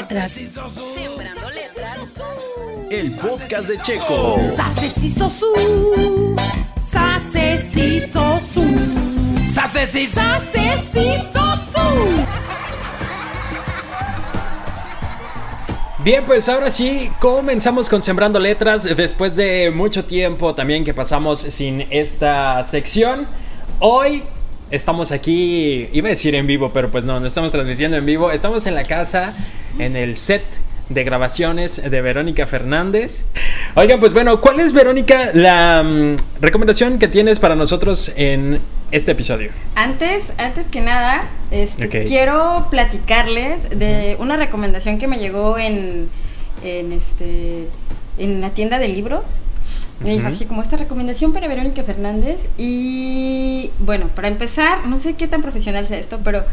letras. Sembrando letras. El podcast de Checo. Sase si sosu. Sase si sosu. ¡Sase, sí! Sase si sosu. Bien, pues ahora sí, comenzamos con Sembrando Letras después de mucho tiempo también que pasamos sin esta sección. Hoy estamos aquí, iba a decir en vivo, pero pues no, no estamos transmitiendo en vivo. Estamos en la casa, en el set de grabaciones de Verónica Fernández. Oigan, pues bueno, ¿cuál es Verónica la mm, recomendación que tienes para nosotros en este episodio? Antes, antes que nada, este, Ok. quiero platicarles de una recomendación que me llegó en, en, este, en la tienda de libros. Me dijo Ujú. así como esta recomendación para Verónica Fernández. Y bueno, para empezar, no sé qué tan profesional sea esto, pero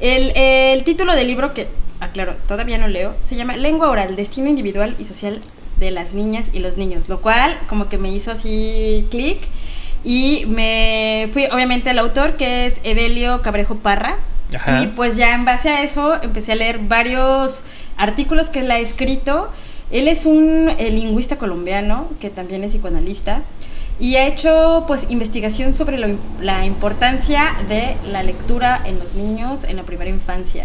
el, el título del libro, que aclaro, todavía no leo, se llama Lengua Oral, Destino Individual y Social de las Niñas y los Niños, lo cual como que me hizo así clic. Y me fui obviamente al autor, que es Evelio Cabrejo Parra. Ajá. Y pues ya en base a eso empecé a leer varios artículos que él ha escrito. Él es un eh, lingüista colombiano que también es psicoanalista y ha hecho pues investigación sobre lo la importancia de la lectura en los niños en la primera infancia.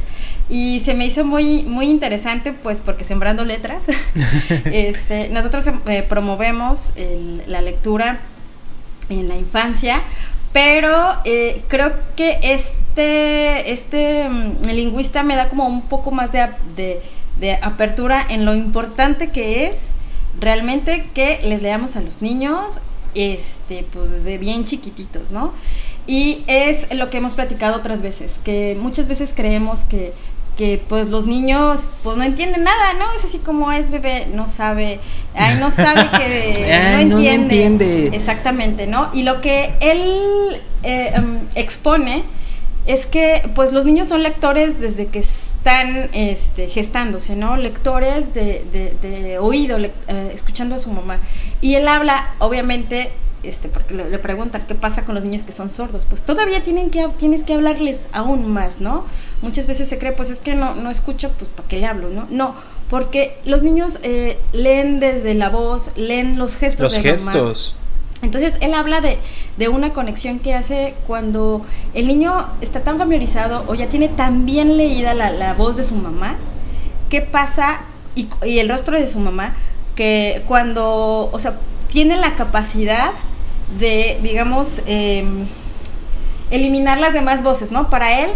Y se me hizo muy muy interesante pues porque sembrando letras este, nosotros eh, promovemos el- la lectura en la infancia, pero eh, creo que este, este mm, lingüista me da como un poco más de, de- de apertura en lo importante que es realmente que les leamos a los niños, este, pues desde bien chiquititos, ¿no? Y es lo que hemos platicado otras veces, que muchas veces creemos que, que pues los niños pues no entienden nada, ¿no? Es así como es bebé, no sabe, ay, no sabe que Ay, no no, no entiende. Exactamente, ¿no? Y lo que él eh, em, expone es que pues los niños son lectores desde que están este, gestándose, ¿no? Lectores de, de- de oído, le- eh, escuchando a su mamá. Y él habla, obviamente, este, porque le, le preguntan qué pasa con los niños que son sordos. Pues todavía tienen que, tienes que hablarles aún más, ¿no? Muchas veces se cree, pues es que no, no escucho, pues ¿para qué le hablo, no? No, porque los niños eh, leen desde la voz, leen los gestos Los de mamá. Entonces él habla de, de una conexión que hace cuando el niño está tan familiarizado o ya tiene tan bien leída la, la voz de su mamá, qué pasa y, y el rostro de su mamá, que cuando, o sea, tiene la capacidad de, digamos, em, eliminar las demás voces, ¿no? Para él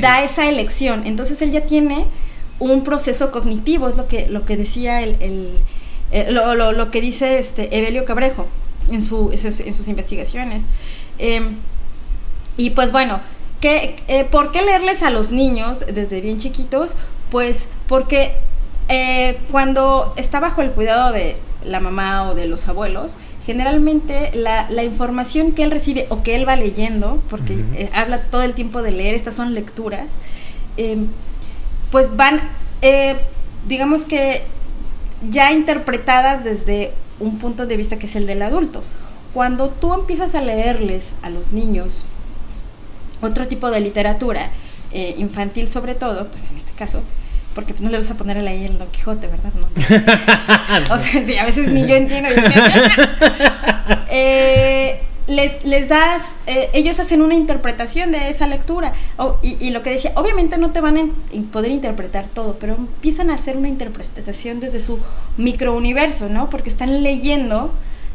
da esa elección. Entonces él ya tiene un proceso cognitivo, es lo que, lo que decía el, el- eh, lo, lo- lo que dice este Evelio Cabrejo en, su, en sus, investigaciones. Em, y pues bueno, ¿qué, eh, ¿por qué leerles a los niños desde bien chiquitos? Pues porque eh, cuando está bajo el cuidado de la mamá o de los abuelos, generalmente la, la información que él recibe o que él va leyendo, porque eh, habla todo el tiempo de leer, estas son lecturas, em, pues van, digamos que ya interpretadas desde un punto de vista que es el del adulto. Cuando tú empiezas a leerles a los niños otro tipo de literatura, eh, infantil sobre todo, pues en este caso, porque pues, no le vas a poner ahí el Don Quijote, ¿verdad? No. o sea, a veces ni yo entiendo. Eh, les, les das, eh, ellos hacen una interpretación de esa lectura. O- y, lo que decía, obviamente no te van a poder interpretar todo, pero empiezan a hacer una interpretación desde su microuniverso, ¿no? Porque están leyendo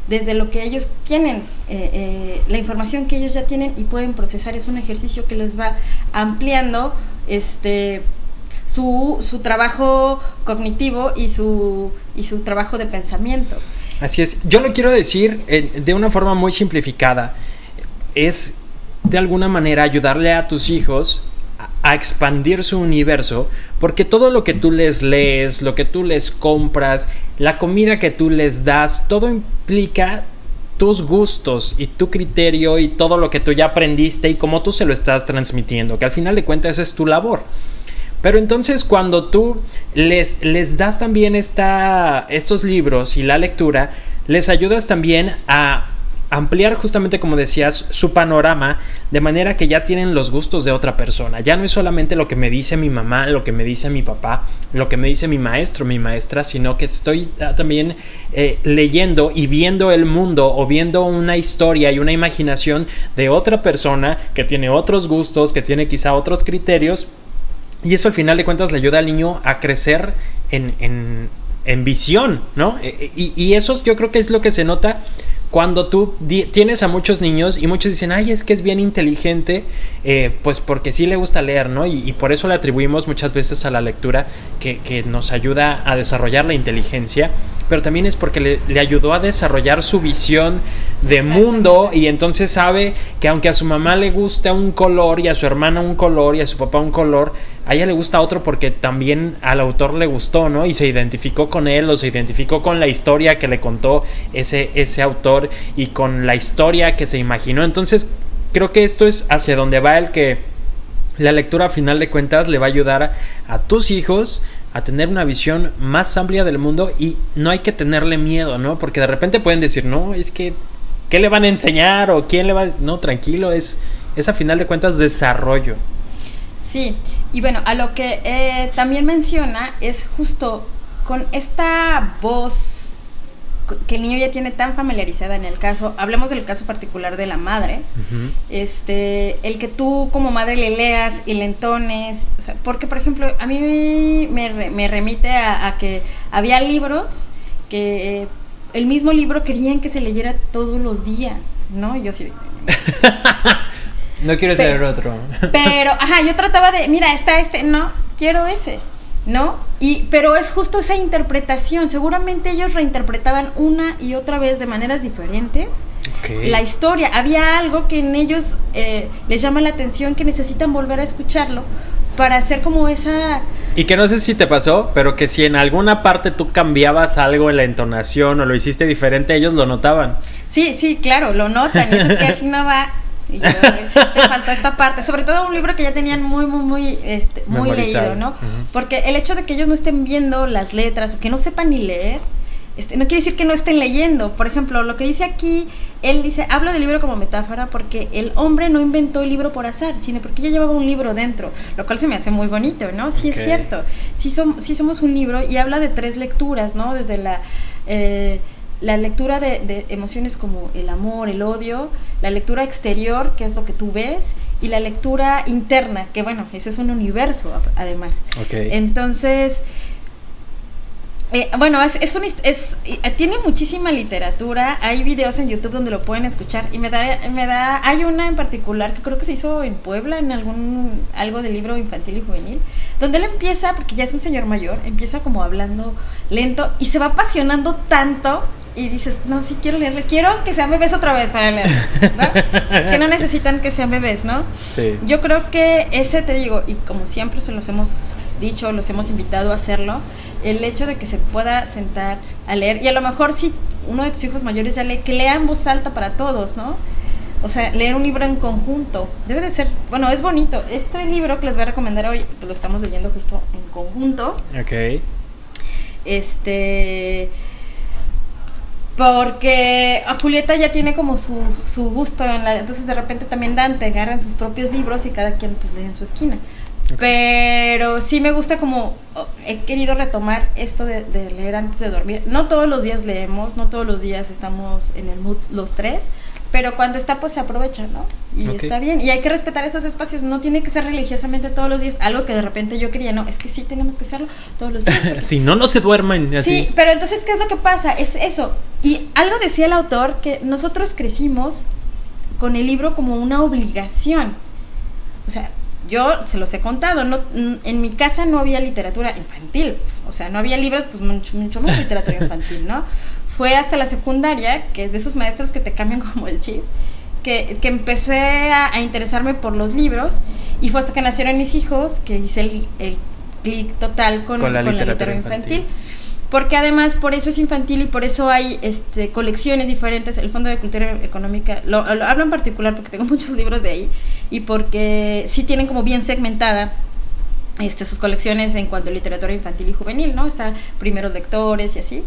desde lo que ellos tienen, eh, eh, la información que ellos ya tienen y pueden procesar. Es un ejercicio que les va ampliando este su, su trabajo cognitivo y su, y su trabajo de pensamiento. Así es. Yo lo quiero decir eh, de una forma muy simplificada. Es de alguna manera ayudarle a tus hijos a, a expandir su universo, porque todo lo que tú les lees, lo que tú les compras, la comida que tú les das, todo implica tus gustos y tu criterio y todo lo que tú ya aprendiste y cómo tú se lo estás transmitiendo, que al final de cuentas es tu labor. Pero entonces cuando tú les, les das también esta, estos libros y la lectura, les ayudas también a ampliar justamente como decías su panorama de manera que ya tienen los gustos de otra persona. Ya no es solamente lo que me dice mi mamá, lo que me dice mi papá, lo que me dice mi maestro, mi maestra, sino que estoy ah, también eh, leyendo y viendo el mundo o viendo una historia y una imaginación de otra persona que tiene otros gustos, que tiene quizá otros criterios. Y eso al final de cuentas le ayuda al niño a crecer en, en, en visión, ¿no? E, e, Y, y eso yo creo que es lo que se nota cuando tú tienes a muchos niños y muchos dicen, ay, es que es bien inteligente, eh, pues porque sí le gusta leer, ¿no? Y, y, por eso le atribuimos muchas veces a la lectura que, que nos ayuda a desarrollar la inteligencia, pero también es porque le, le ayudó a desarrollar su visión de mundo y entonces sabe que aunque a su mamá le gusta un color y a su hermana un color y a su papá un color, a ella le gusta otro porque también al autor le gustó, ¿no? Y se identificó con él o se identificó con la historia que le contó ese, ese autor y con la historia que se imaginó. Entonces, creo que esto es hacia donde va el que la lectura a final de cuentas le va a ayudar a, a tus hijos a tener una visión más amplia del mundo y no hay que tenerle miedo, ¿no? Porque de repente pueden decir, no, es que, ¿qué le van a enseñar? ¿O quién le va a...? No, tranquilo, es, es a final de cuentas desarrollo. Sí, y bueno, a lo que eh, también menciona es justo con esta voz que el niño ya tiene tan familiarizada en el caso, hablemos del caso particular de la madre, uh -huh. este, el que tú como madre le leas y le entones, o sea, porque por ejemplo, a mí me, me remite a, a, que había libros que eh, el mismo libro querían que se leyera todos los días, ¿no? Yo sí... no quiero tener otro. pero, ajá, yo trataba de, mira, está este, no, quiero ese. ¿No? Y, pero es justo esa interpretación. Seguramente ellos reinterpretaban una y otra vez de maneras diferentes okay. la historia. Había algo que en ellos eh, les llama la atención, que necesitan volver a escucharlo para hacer como esa... Y que no sé si te pasó, pero que si en alguna parte tú cambiabas algo en la entonación o lo hiciste diferente, ellos lo notaban. Sí, sí, claro, lo notan. Y es que así no va y yo, te faltó esta parte, sobre todo un libro que ya tenían muy, muy, muy, este, muy leído, ¿no? Uh -huh. Porque el hecho de que ellos no estén viendo las letras o que no sepan ni leer, este, no quiere decir que no estén leyendo. Por ejemplo, lo que dice aquí, él dice, habla del libro como metáfora porque el hombre no inventó el libro por azar, sino porque ya llevaba un libro dentro, lo cual se me hace muy bonito, ¿no? Sí okay. es cierto, sí, som sí somos un libro y habla de tres lecturas, ¿no? Desde la... Eh, la lectura de, de, emociones como el amor, el odio, la lectura exterior, que es lo que tú ves, y la lectura interna, que bueno, ese es un universo además. Okay. Entonces, eh, bueno, es, es, un, es, tiene muchísima literatura, hay videos en YouTube donde lo pueden escuchar y me da, me da, hay una en particular que creo que se hizo en Puebla, en algún, algo de libro infantil y juvenil, donde él empieza, porque ya es un señor mayor, empieza como hablando lento y se va apasionando tanto y dices, no, sí quiero leerles, quiero que sean bebés otra vez para leerles, ¿no? que no necesitan que sean bebés, ¿no? Sí. Yo creo que ese te digo, y como siempre se los hemos dicho, los hemos invitado a hacerlo, el hecho de que se pueda sentar a leer, y a lo mejor si uno de tus hijos mayores ya lee, que lea en voz alta para todos, ¿no? O sea, leer un libro en conjunto. Debe de ser, bueno, es bonito. Este libro que les voy a recomendar hoy, pues lo estamos leyendo justo en conjunto. Ok. Este porque a Julieta ya tiene como su, su gusto en la, entonces de repente también Dante agarran sus propios libros y cada quien pues lee en su esquina okay. pero sí me gusta como oh, he querido retomar esto de, de, leer antes de dormir no todos los días leemos no todos los días estamos en el mood los tres pero cuando está pues se aprovecha, ¿no? Y okay. está bien, y hay que respetar esos espacios, no tiene que ser religiosamente todos los días, algo que de repente yo quería, no, es que sí tenemos que hacerlo todos los días. si no, no se duermen así. Sí, pero entonces, ¿qué es lo que pasa? Es eso, y algo decía el autor, que nosotros crecimos con el libro como una obligación, o sea, yo se los he contado, no, en mi casa no había literatura infantil, o sea, no había libros, pues mucho, mucho más literatura infantil, ¿no? fue hasta la secundaria, que es de esos maestros que te cambian como el chip, que, que empecé a, a, interesarme por los libros y fue hasta que nacieron mis hijos que hice el, el clic total con, con, la, con literatura la literatura infantil. infantil. Porque además por eso es infantil y por eso hay este, colecciones diferentes. El Fondo de Cultura Económica, lo, lo hablo en particular porque tengo muchos libros de ahí y porque sí tienen como bien segmentada este, sus colecciones en cuanto a literatura infantil y juvenil, ¿no? Están primeros lectores y así.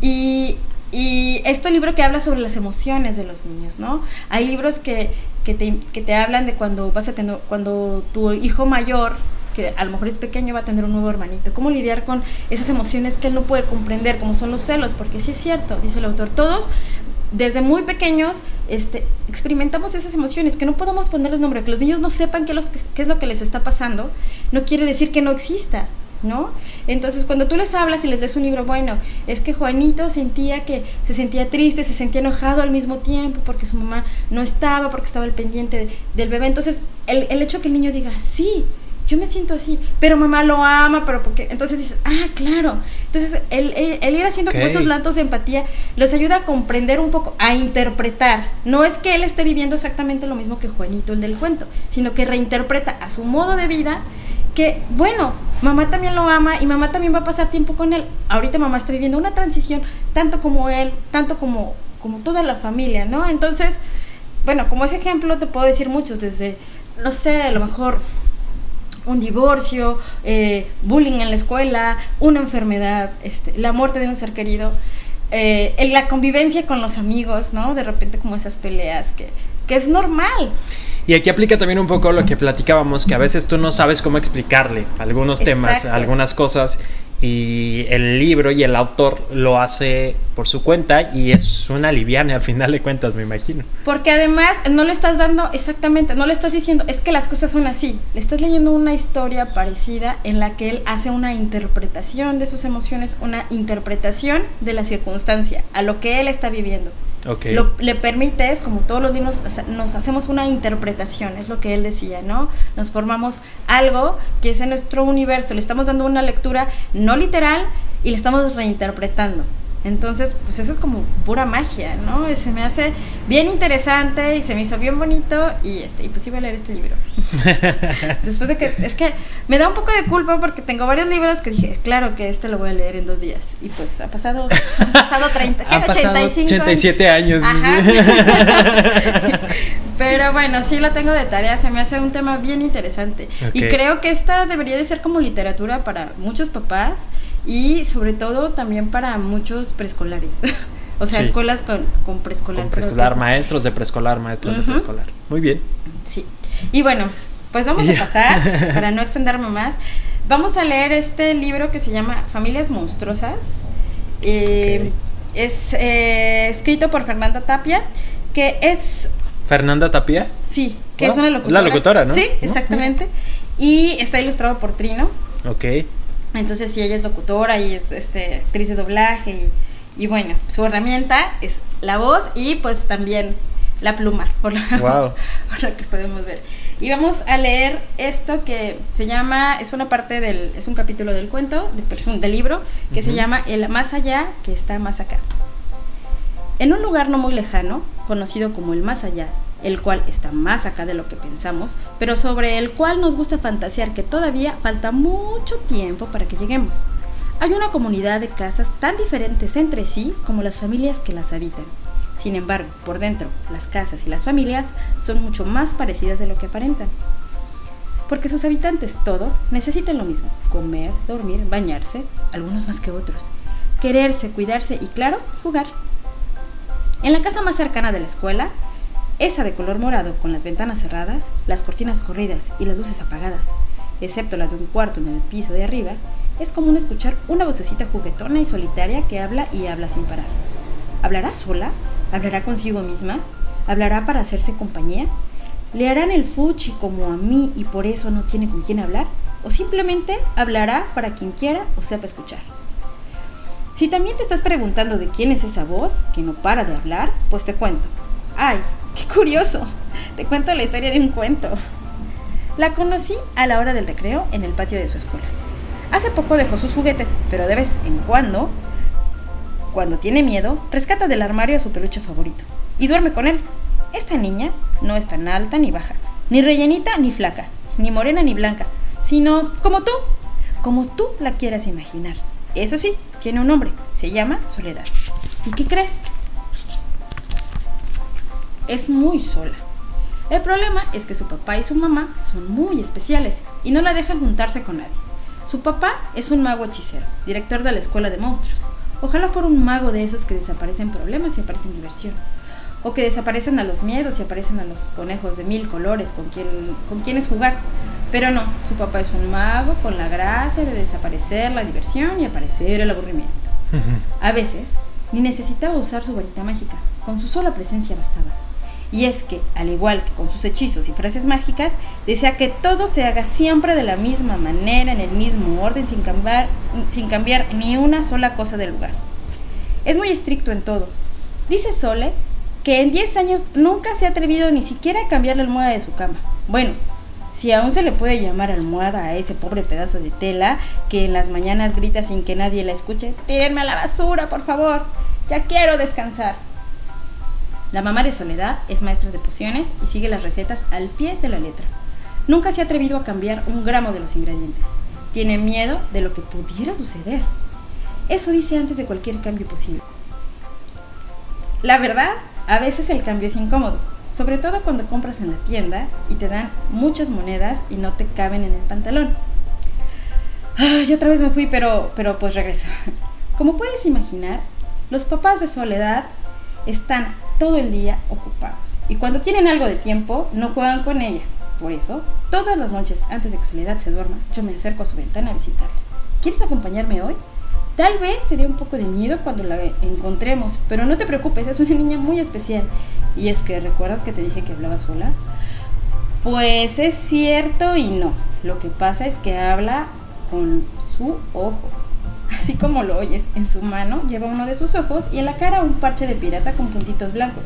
Y y este libro que habla sobre las emociones de los niños, ¿no? Hay libros que, que, te, que te hablan de cuando vas a tener, cuando tu hijo mayor que a lo mejor es pequeño va a tener un nuevo hermanito. ¿Cómo lidiar con esas emociones que él no puede comprender, como son los celos? Porque sí es cierto, dice el autor, todos desde muy pequeños este, experimentamos esas emociones, que no podemos ponerles nombre, que los niños no sepan qué, los, qué es lo que les está pasando, no quiere decir que no exista. ¿No? Entonces, cuando tú les hablas y les des un libro, bueno, es que Juanito sentía que se sentía triste, se sentía enojado al mismo tiempo porque su mamá no estaba, porque estaba al pendiente del bebé. Entonces, el, el hecho que el niño diga, sí, yo me siento así, pero mamá lo ama, pero porque entonces dices, ah, claro. Entonces, el, el, ir haciendo esos latos de empatía les ayuda a comprender un poco, a interpretar. No es que él esté viviendo exactamente lo mismo que Juanito, el del cuento, sino que reinterpreta a su modo de vida que, bueno, mamá también lo ama y mamá también va a pasar tiempo con él. Ahorita mamá está viviendo una transición, tanto como él, tanto como, como toda la familia, ¿no? Entonces, bueno, como ese ejemplo te puedo decir muchos, desde, no sé, a lo mejor un divorcio, eh, bullying en la escuela, una enfermedad, este, la muerte de un ser querido, eh, la convivencia con los amigos, ¿no? De repente como esas peleas que, que es normal. Y aquí aplica también un poco lo que platicábamos, que a veces tú no sabes cómo explicarle algunos temas, algunas cosas, y el libro y el autor lo hace por su cuenta y es una liviana al final de cuentas, me imagino. Porque además no le estás dando exactamente, no le estás diciendo, es que las cosas son así, le estás leyendo una historia parecida en la que él hace una interpretación de sus emociones, una interpretación de la circunstancia, a lo que él está viviendo. Lo, le permites, como todos los libros, nos hacemos una interpretación, es lo que él decía, ¿no? Nos formamos algo que es en nuestro universo, le estamos dando una lectura no literal y le estamos reinterpretando. Entonces, pues eso es como pura magia, ¿no? Se me hace bien interesante y se me hizo bien bonito y este y pues iba a leer este libro. Después de que es que me da un poco de culpa porque tengo varios libros que dije, claro que este lo voy a leer en dos días y pues ha pasado ha pasado 30, ¿qué? 85 87 años. Pero bueno, sí lo tengo de tarea, se me hace un tema bien interesante y creo que esta debería de ser como literatura para muchos papás y sobre todo también para muchos preescolares. o sea, escuelas con, con preescolar. Con preescolar, maestros de preescolar, maestros de preescolar. Muy bien. Sí. Y bueno, pues vamos a pasar, para no extenderme más, vamos a leer este libro que se llama Familias Monstruosas. Eh, es eh, escrito por Fernanda Tapia, que es... ¿Fernanda Tapia? Sí, que es una locutora. La locutora, ¿no? Sí, exactamente. Y está ilustrado por Trino. Ok. Entonces, sí, ella es locutora y es este, actriz de doblaje. Y, bueno, su herramienta es la voz y pues también la pluma, por lo, que podemos ver. Y vamos a leer esto que se llama, es una parte del, es un capítulo del cuento, de, del libro, que se llama El más allá que está más acá. En un lugar no muy lejano, conocido como el más allá, el cual está más acá de lo que pensamos, pero sobre el cual nos gusta fantasear que todavía falta mucho tiempo para que lleguemos. Hay una comunidad de casas tan diferentes entre sí como las familias que las habitan. Sin embargo, por dentro, las casas y las familias son mucho más parecidas de lo que aparentan. Porque sus habitantes, todos, necesitan lo mismo. Comer, dormir, bañarse, algunos más que otros. Quererse, cuidarse y, claro, jugar. En la casa más cercana de la escuela, esa de color morado, con las ventanas cerradas, las cortinas corridas y las luces apagadas, excepto la de un cuarto en el piso de arriba, es común escuchar una vocecita juguetona y solitaria que habla y habla sin parar. ¿Hablará sola? ¿Hablará consigo misma? ¿Hablará para hacerse compañía? ¿Le harán el fuchi como a mí y por eso no tiene con quién hablar? ¿O simplemente hablará para quien quiera o sepa escuchar? Si también te estás preguntando de quién es esa voz que no para de hablar, pues te cuento. ¡Ay! ¡Qué curioso! Te cuento la historia de un cuento. La conocí a la hora del recreo en el patio de su escuela. Hace poco dejó sus juguetes, pero de vez en cuando, cuando tiene miedo, rescata del armario a su peluche favorito y duerme con él. Esta niña no es tan alta ni baja, ni rellenita ni flaca, ni morena ni blanca, sino como tú, como tú la quieras imaginar. Eso sí, tiene un nombre, se llama Soledad. ¿Y qué crees? es muy sola. El problema es que su papá y su mamá son muy especiales y no la dejan juntarse con nadie. Su papá es un mago hechicero, director de la escuela de monstruos, Ojalá fuera un mago de esos que desaparecen problemas y aparecen diversión. O que desaparecen a los miedos y aparecen a los conejos de mil colores con, quien, con quienes jugar. Pero no, su papá es un mago con la gracia de desaparecer la diversión y aparecer el aburrimiento. A veces, ni necesitaba usar su varita mágica, con su sola presencia bastaba. Y es que, al igual que con sus hechizos y frases mágicas, desea que todo se haga siempre de la misma manera, en el mismo orden, sin cambiar, sin cambiar ni una sola cosa del lugar. Es muy estricto en todo. Dice Sole que en 10 años nunca se ha atrevido ni siquiera a cambiar la almohada de su cama. Bueno, si aún se le puede llamar almohada a ese pobre pedazo de tela que en las mañanas grita sin que nadie la escuche, tírenme a la basura, por favor, ya quiero descansar. La mamá de Soledad es maestra de pociones y sigue las recetas al pie de la letra. Nunca se ha atrevido a cambiar un gramo de los ingredientes. Tiene miedo de lo que pudiera suceder. Eso dice antes de cualquier cambio posible. La verdad, a veces el cambio es incómodo, sobre todo cuando compras en la tienda y te dan muchas monedas y no te caben en el pantalón. Ay, otra vez me fui, pero, pero pues regreso. Como puedes imaginar, los papás de Soledad están todo el día ocupados y cuando tienen algo de tiempo no juegan con ella. Por eso, todas las noches antes de que Soledad se duerma, yo me acerco a su ventana a visitarla. ¿Quieres acompañarme hoy? Tal vez te dé un poco de miedo cuando la encontremos, pero no te preocupes, es una niña muy especial. Y es que, ¿recuerdas que te dije que hablaba sola? Pues es cierto y no. Lo que pasa es que habla con su ojo. Así como lo oyes, en su mano lleva uno de sus ojos y en la cara un parche de pirata con puntitos blancos.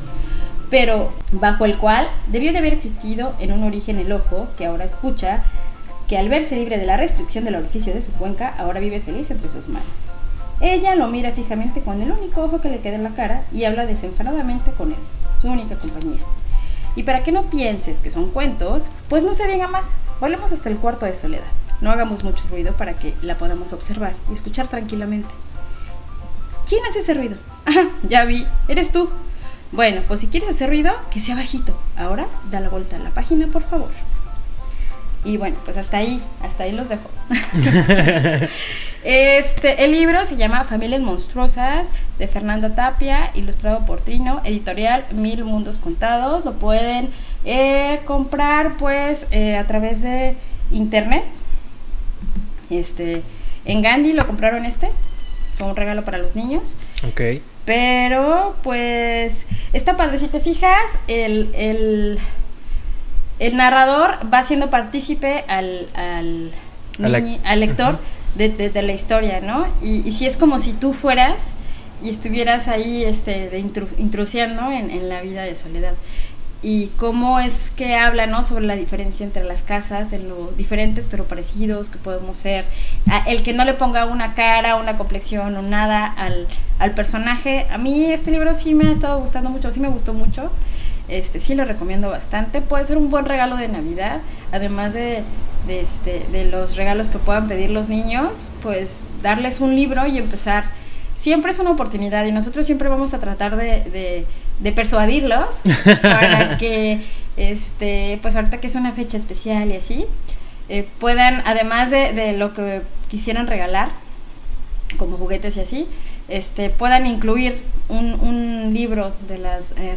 Pero bajo el cual debió de haber existido en un origen el ojo que ahora escucha, que al verse libre de la restricción del orificio de su cuenca, ahora vive feliz entre sus manos. Ella lo mira fijamente con el único ojo que le queda en la cara y habla desenfadadamente con él, su única compañía. Y para que no pienses que son cuentos, pues no se diga más. Volvemos hasta el cuarto de soledad. No hagamos mucho ruido para que la podamos observar y escuchar tranquilamente. ¿Quién hace ese ruido? Ah, ya vi, eres tú. Bueno, pues si quieres hacer ruido, que sea bajito. Ahora, da la vuelta a la página, por favor. Y bueno, pues hasta ahí, hasta ahí los dejo. este, el libro se llama Familias Monstruosas de Fernanda Tapia, ilustrado por Trino, editorial Mil Mundos Contados. Lo pueden eh, comprar pues eh, a través de internet. Este, en Gandhi lo compraron este, fue un regalo para los niños. Ok. Pero pues está padre, si te fijas, el, el, el narrador va siendo partícipe al, al, al lector de, de- de la historia, ¿no? Y, y si es como si tú fueras y estuvieras ahí este, de intru- intrusiendo en, en la vida de Soledad. Y cómo es que habla, ¿no? Sobre la diferencia entre las casas, en lo diferentes pero parecidos que podemos ser. El que no le ponga una cara, una complexión o nada al, al personaje. A mí este libro sí me ha estado gustando mucho, sí me gustó mucho. Este, sí lo recomiendo bastante. Puede ser un buen regalo de Navidad. Además de, de, este, de los regalos que puedan pedir los niños, pues darles un libro y empezar. Siempre es una oportunidad y nosotros siempre vamos a tratar de, de, de persuadirlos para que, este, pues ahorita que es una fecha especial y así, eh, puedan, además de, de lo que quisieran regalar, como juguetes y así, este, puedan incluir un, un libro de las eh,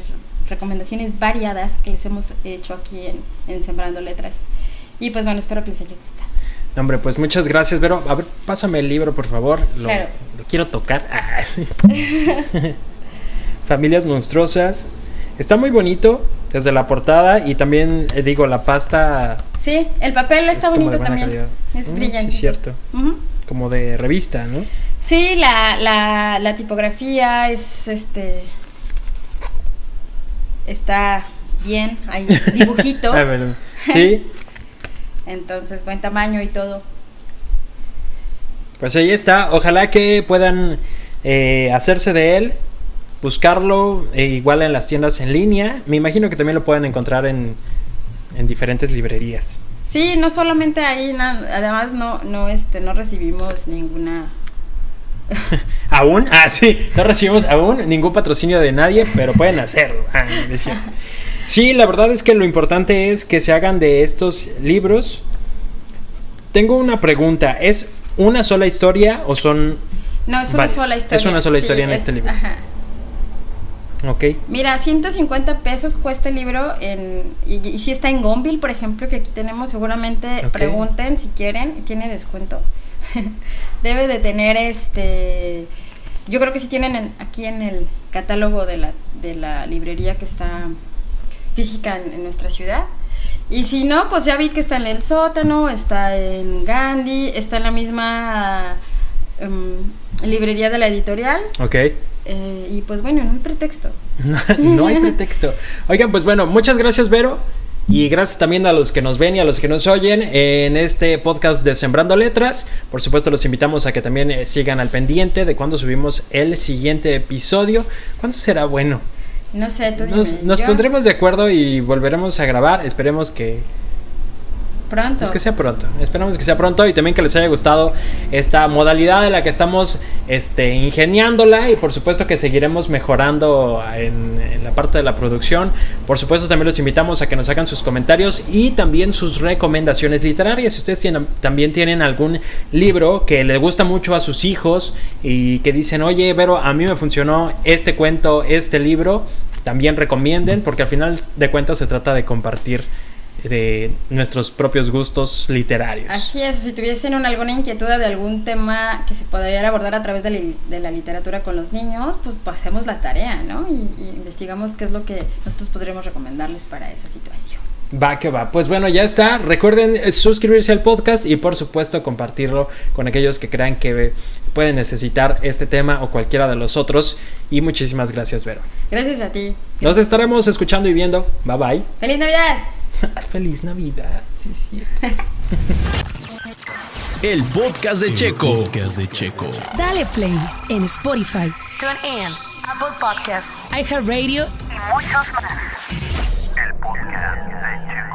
recomendaciones variadas que les hemos hecho aquí en, en Sembrando Letras. Y pues bueno, espero que les haya gustado. Hombre, pues muchas gracias, Vero. A ver, pásame el libro, por favor. Lo, Claro. lo quiero tocar. Ah, sí. Familias monstruosas. Está muy bonito desde la portada y también, eh, digo, la pasta Sí, el papel Es está bonito también. calidad. Es Mm, brillante. sí, cierto. como de revista, ¿no? Sí, la, la, la tipografía es este. Está bien, hay dibujitos. Ah, perdón. Sí, Entonces, buen tamaño y todo. pues ahí está. Ojalá que puedan eh, hacerse de él, buscarlo eh, igual en las tiendas en línea. Me imagino que también lo pueden encontrar en, en diferentes librerías. Sí, no solamente ahí, na- además no, no, este, no recibimos ninguna. ¿Aún? Ah, sí, no recibimos aún ningún patrocinio de nadie, pero pueden hacerlo. Ah, no es. Sí, la verdad es que lo importante es que se hagan de estos libros. Tengo una pregunta, ¿es una sola historia o son No, es una varias. sola historia. Es una sola Sí, historia en es- este libro. Ajá. Ok. Mira, 150 pesos cuesta el libro en, y, y si está en Gonville, por ejemplo, que aquí tenemos, seguramente pregunten si quieren, tiene descuento. Debe de tener este, yo creo que sí tienen en- aquí en el catálogo de la, de la librería que está física en, en nuestra ciudad. Y si no, pues ya vi que está en el sótano, está en Gandhi, está en la misma em, librería de la editorial. Ok. Eh, y pues bueno, no hay pretexto. no hay pretexto. Oigan, pues bueno, muchas gracias, Vero. Y gracias también a los que nos ven y a los que nos oyen en este podcast de Sembrando Letras. Por supuesto, los invitamos a que también eh, sigan al pendiente de cuando subimos el siguiente episodio. ¿Cuándo será bueno? No sé, tú dime. Nos, pondremos de acuerdo y volveremos a grabar. Esperemos que, pronto. pues que sea pronto. Esperamos que sea pronto y también que les haya gustado esta modalidad en la que estamos este, ingeniándola y por supuesto que seguiremos mejorando en, la parte de la producción. Por supuesto también los invitamos a que nos hagan sus comentarios y también sus recomendaciones literarias. Si ustedes tienen- también tienen algún libro que le gusta mucho a sus hijos y que dicen, oye, Vero, a mí me funcionó este cuento, este libro, también recomienden porque al final de cuentas se trata de compartir de nuestros propios gustos literarios. Así es, si tuviesen un- alguna inquietud de algún tema que se pudiera abordar a través de la, de la literatura con los niños, pues pasemos la tarea, ¿no? Y, y investigamos qué es lo que nosotros podríamos recomendarles para esa situación. Va que va. Pues bueno, ya está. Recuerden eh, suscribirse al podcast y por supuesto compartirlo con aquellos que crean que pueden necesitar este tema o cualquiera de los otros. Y muchísimas gracias, Vero. Gracias a ti. Nos estaremos escuchando y viendo. Bye bye. ¡Feliz Navidad! Feliz Navidad, sí, sí. El podcast de Checo. Dale play en Spotify, TuneIn, Apple Podcasts, iHeartRadio y muchos más. El podcast de Checo.